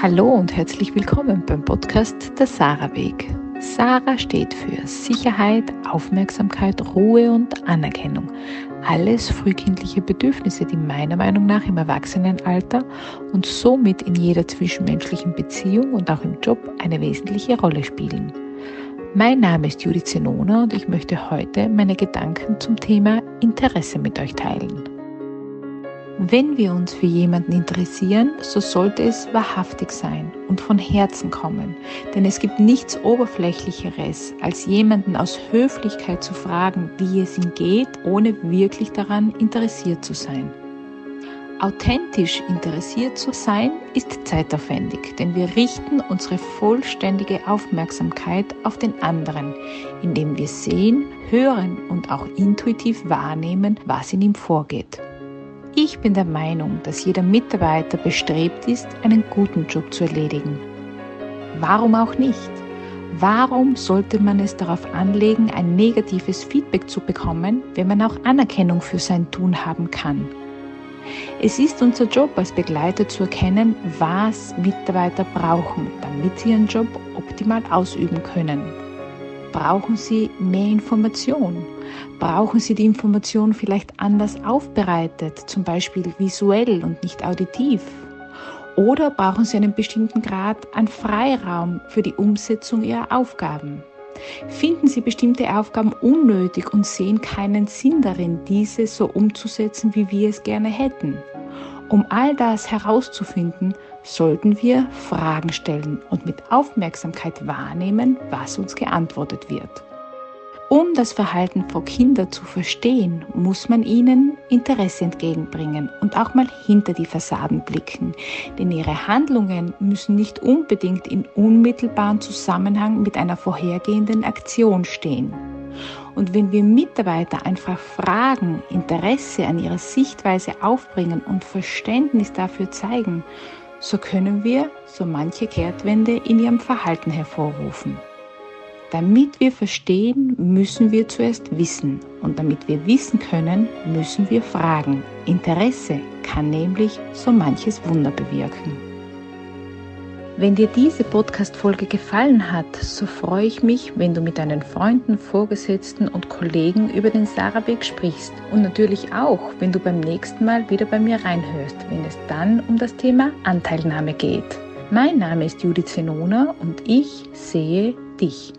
Hallo und herzlich willkommen beim Podcast Der Sarah Weg. Sarah steht für Sicherheit, Aufmerksamkeit, Ruhe und Anerkennung. Alles frühkindliche Bedürfnisse, die meiner Meinung nach im Erwachsenenalter und somit in jeder zwischenmenschlichen Beziehung und auch im Job eine wesentliche Rolle spielen. Mein Name ist Judith Zenona und ich möchte heute meine Gedanken zum Thema Interesse mit euch teilen. Wenn wir uns für jemanden interessieren, so sollte es wahrhaftig sein und von Herzen kommen, denn es gibt nichts Oberflächlicheres, als jemanden aus Höflichkeit zu fragen, wie es ihm geht, ohne wirklich daran interessiert zu sein. Authentisch interessiert zu sein ist zeitaufwendig, denn wir richten unsere vollständige Aufmerksamkeit auf den anderen, indem wir sehen, hören und auch intuitiv wahrnehmen, was in ihm vorgeht. Ich bin der Meinung, dass jeder Mitarbeiter bestrebt ist, einen guten Job zu erledigen. Warum auch nicht? Warum sollte man es darauf anlegen, ein negatives Feedback zu bekommen, wenn man auch Anerkennung für sein Tun haben kann? Es ist unser Job als Begleiter zu erkennen, was Mitarbeiter brauchen, damit sie ihren Job optimal ausüben können. Brauchen sie mehr Information? Brauchen Sie die Information vielleicht anders aufbereitet, zum Beispiel visuell und nicht auditiv? Oder brauchen Sie einen bestimmten Grad an Freiraum für die Umsetzung Ihrer Aufgaben? Finden Sie bestimmte Aufgaben unnötig und sehen keinen Sinn darin, diese so umzusetzen, wie wir es gerne hätten? Um all das herauszufinden, sollten wir Fragen stellen und mit Aufmerksamkeit wahrnehmen, was uns geantwortet wird. Um das Verhalten von Kindern zu verstehen, muss man ihnen Interesse entgegenbringen und auch mal hinter die Fassaden blicken, denn ihre Handlungen müssen nicht unbedingt in unmittelbaren Zusammenhang mit einer vorhergehenden Aktion stehen. Und wenn wir Mitarbeiter einfach fragen, Interesse an ihrer Sichtweise aufbringen und Verständnis dafür zeigen, so können wir so manche Kehrtwende in ihrem Verhalten hervorrufen. Damit wir verstehen, müssen wir zuerst wissen. Und damit wir wissen können, müssen wir fragen. Interesse kann nämlich so manches Wunder bewirken. Wenn dir diese Podcast-Folge gefallen hat, so freue ich mich, wenn du mit deinen Freunden, Vorgesetzten und Kollegen über den Sarabek sprichst. Und natürlich auch, wenn du beim nächsten Mal wieder bei mir reinhörst, wenn es dann um das Thema Anteilnahme geht. Mein Name ist Judith Zenona und ich sehe dich.